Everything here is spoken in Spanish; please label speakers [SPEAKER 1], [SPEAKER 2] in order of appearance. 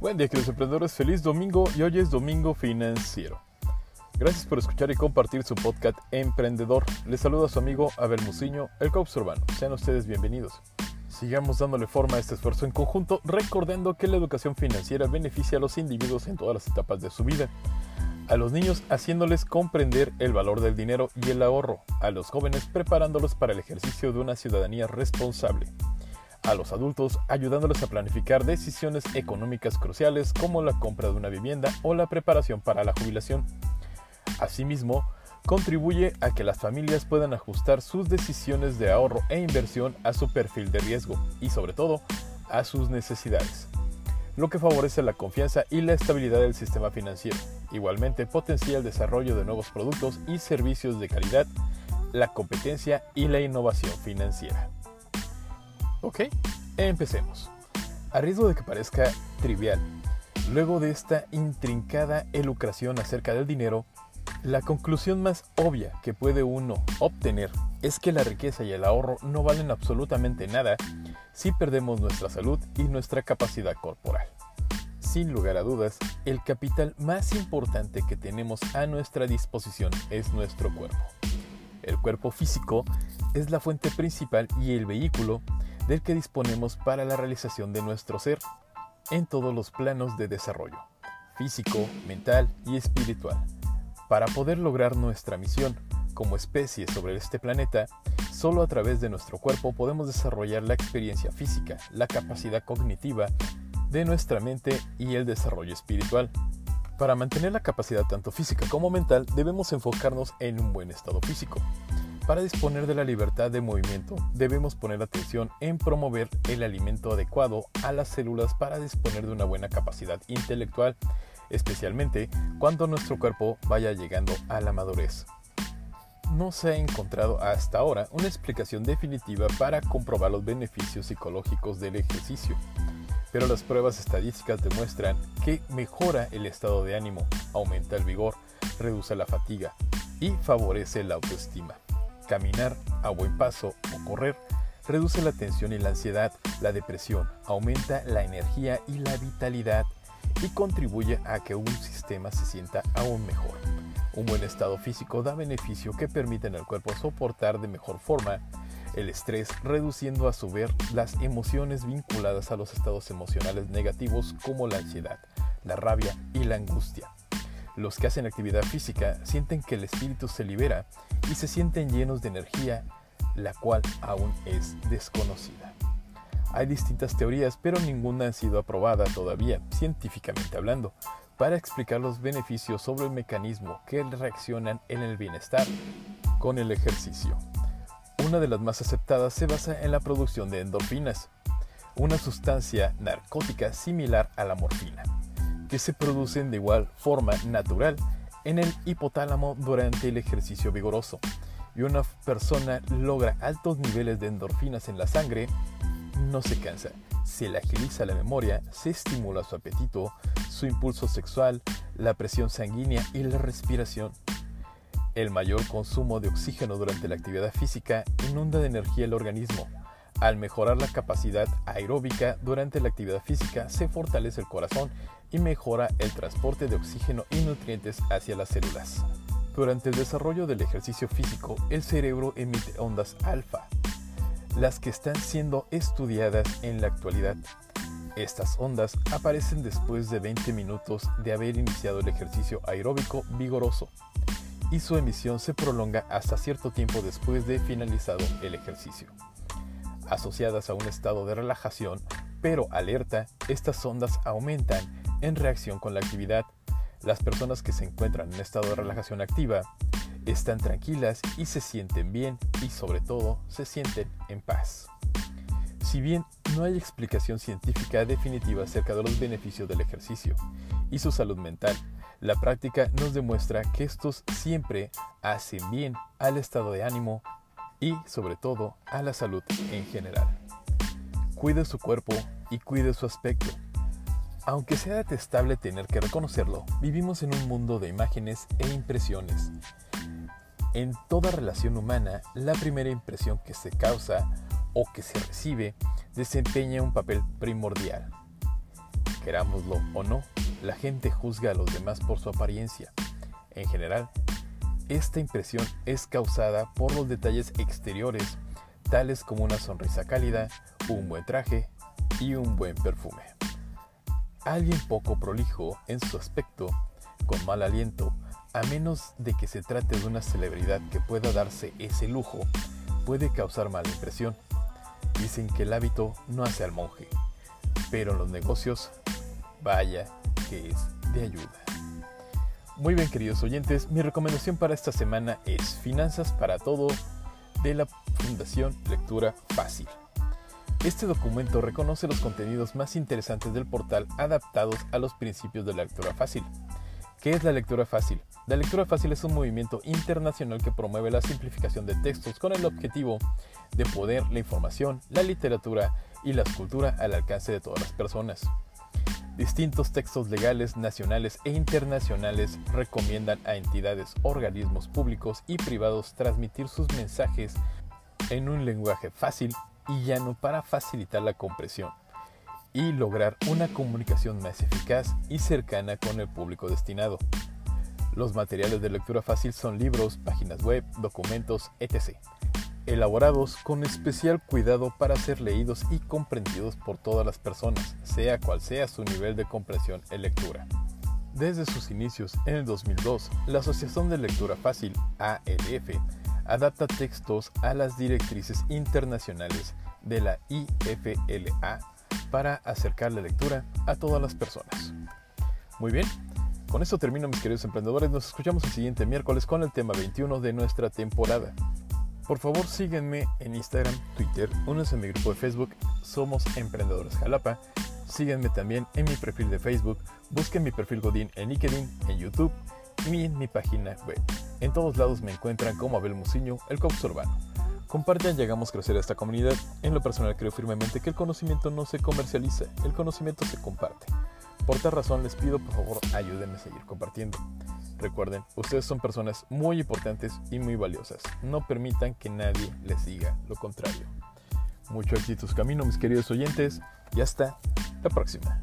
[SPEAKER 1] Buen día queridos emprendedores, feliz domingo y hoy es domingo financiero. Gracias por escuchar y compartir su podcast Emprendedor. Les saluda su amigo Abel Muciño, el coach urbano. Sean ustedes bienvenidos. Sigamos dándole forma a este esfuerzo en conjunto, recordando que la educación financiera beneficia a los individuos en todas las etapas de su vida. A los niños haciéndoles comprender el valor del dinero y el ahorro. A los jóvenes preparándolos para el ejercicio de una ciudadanía responsable a los adultos ayudándoles a planificar decisiones económicas cruciales como la compra de una vivienda o la preparación para la jubilación. Asimismo, contribuye a que las familias puedan ajustar sus decisiones de ahorro e inversión a su perfil de riesgo y sobre todo a sus necesidades, lo que favorece la confianza y la estabilidad del sistema financiero. Igualmente potencia el desarrollo de nuevos productos y servicios de calidad, la competencia y la innovación financiera. Ok, empecemos. A riesgo de que parezca trivial, luego de esta intrincada elucración acerca del dinero, la conclusión más obvia que puede uno obtener es que la riqueza y el ahorro no valen absolutamente nada si perdemos nuestra salud y nuestra capacidad corporal. Sin lugar a dudas, el capital más importante que tenemos a nuestra disposición es nuestro cuerpo. El cuerpo físico es la fuente principal y el vehículo del que disponemos para la realización de nuestro ser en todos los planos de desarrollo, físico, mental y espiritual. Para poder lograr nuestra misión como especie sobre este planeta, solo a través de nuestro cuerpo podemos desarrollar la experiencia física, la capacidad cognitiva de nuestra mente y el desarrollo espiritual. Para mantener la capacidad tanto física como mental debemos enfocarnos en un buen estado físico. Para disponer de la libertad de movimiento, debemos poner atención en promover el alimento adecuado a las células para disponer de una buena capacidad intelectual, especialmente cuando nuestro cuerpo vaya llegando a la madurez. No se ha encontrado hasta ahora una explicación definitiva para comprobar los beneficios psicológicos del ejercicio, pero las pruebas estadísticas demuestran que mejora el estado de ánimo, aumenta el vigor, reduce la fatiga y favorece la autoestima. Caminar a buen paso o correr reduce la tensión y la ansiedad, la depresión, aumenta la energía y la vitalidad y contribuye a que un sistema se sienta aún mejor. Un buen estado físico da beneficio que permiten al cuerpo soportar de mejor forma el estrés, reduciendo a su vez las emociones vinculadas a los estados emocionales negativos como la ansiedad, la rabia y la angustia. Los que hacen actividad física sienten que el espíritu se libera y se sienten llenos de energía, la cual aún es desconocida. Hay distintas teorías, pero ninguna ha sido aprobada todavía, científicamente hablando, para explicar los beneficios sobre el mecanismo que reaccionan en el bienestar con el ejercicio. Una de las más aceptadas se basa en la producción de endorfinas, una sustancia narcótica similar a la morfina que se producen de igual forma natural en el hipotálamo durante el ejercicio vigoroso. Y una persona logra altos niveles de endorfinas en la sangre, no se cansa, se le agiliza la memoria, se estimula su apetito, su impulso sexual, la presión sanguínea y la respiración. El mayor consumo de oxígeno durante la actividad física inunda de energía el organismo. Al mejorar la capacidad aeróbica durante la actividad física, se fortalece el corazón y mejora el transporte de oxígeno y nutrientes hacia las células. Durante el desarrollo del ejercicio físico, el cerebro emite ondas alfa, las que están siendo estudiadas en la actualidad. Estas ondas aparecen después de 20 minutos de haber iniciado el ejercicio aeróbico vigoroso y su emisión se prolonga hasta cierto tiempo después de finalizado el ejercicio. Asociadas a un estado de relajación, pero alerta, estas ondas aumentan en reacción con la actividad. Las personas que se encuentran en estado de relajación activa están tranquilas y se sienten bien y sobre todo se sienten en paz. Si bien no hay explicación científica definitiva acerca de los beneficios del ejercicio y su salud mental, la práctica nos demuestra que estos siempre hacen bien al estado de ánimo y sobre todo a la salud en general. Cuide su cuerpo y cuide su aspecto aunque sea detestable tener que reconocerlo, vivimos en un mundo de imágenes e impresiones. En toda relación humana, la primera impresión que se causa o que se recibe desempeña un papel primordial. Querámoslo o no, la gente juzga a los demás por su apariencia. En general, esta impresión es causada por los detalles exteriores, tales como una sonrisa cálida, un buen traje y un buen perfume. Alguien poco prolijo en su aspecto, con mal aliento, a menos de que se trate de una celebridad que pueda darse ese lujo, puede causar mala impresión. Dicen que el hábito no hace al monje, pero en los negocios, vaya que es de ayuda. Muy bien queridos oyentes, mi recomendación para esta semana es Finanzas para Todo de la Fundación Lectura Fácil. Este documento reconoce los contenidos más interesantes del portal adaptados a los principios de la lectura fácil. ¿Qué es la lectura fácil? La lectura fácil es un movimiento internacional que promueve la simplificación de textos con el objetivo de poner la información, la literatura y la escultura al alcance de todas las personas. Distintos textos legales nacionales e internacionales recomiendan a entidades, organismos públicos y privados transmitir sus mensajes en un lenguaje fácil y llano para facilitar la compresión y lograr una comunicación más eficaz y cercana con el público destinado. Los materiales de lectura fácil son libros, páginas web, documentos, etc elaborados con especial cuidado para ser leídos y comprendidos por todas las personas, sea cual sea su nivel de comprensión en lectura. Desde sus inicios en el 2002, la Asociación de Lectura Fácil, ALF, adapta textos a las directrices internacionales de la IFLA para acercar la lectura a todas las personas. Muy bien, con esto termino mis queridos emprendedores, nos escuchamos el siguiente miércoles con el tema 21 de nuestra temporada. Por favor síguenme en Instagram, Twitter, únanse a mi grupo de Facebook, Somos Emprendedores Jalapa. Síguenme también en mi perfil de Facebook, busquen mi perfil Godín en LinkedIn, en YouTube y en mi página web. En todos lados me encuentran como Abel Musiño, el coach urbano. Compartan y hagamos crecer esta comunidad. En lo personal creo firmemente que el conocimiento no se comercializa, el conocimiento se comparte. Por tal razón les pido por favor ayúdenme a seguir compartiendo. Recuerden, ustedes son personas muy importantes y muy valiosas. No permitan que nadie les diga lo contrario. Mucho éxito camino, mis queridos oyentes, y hasta la próxima.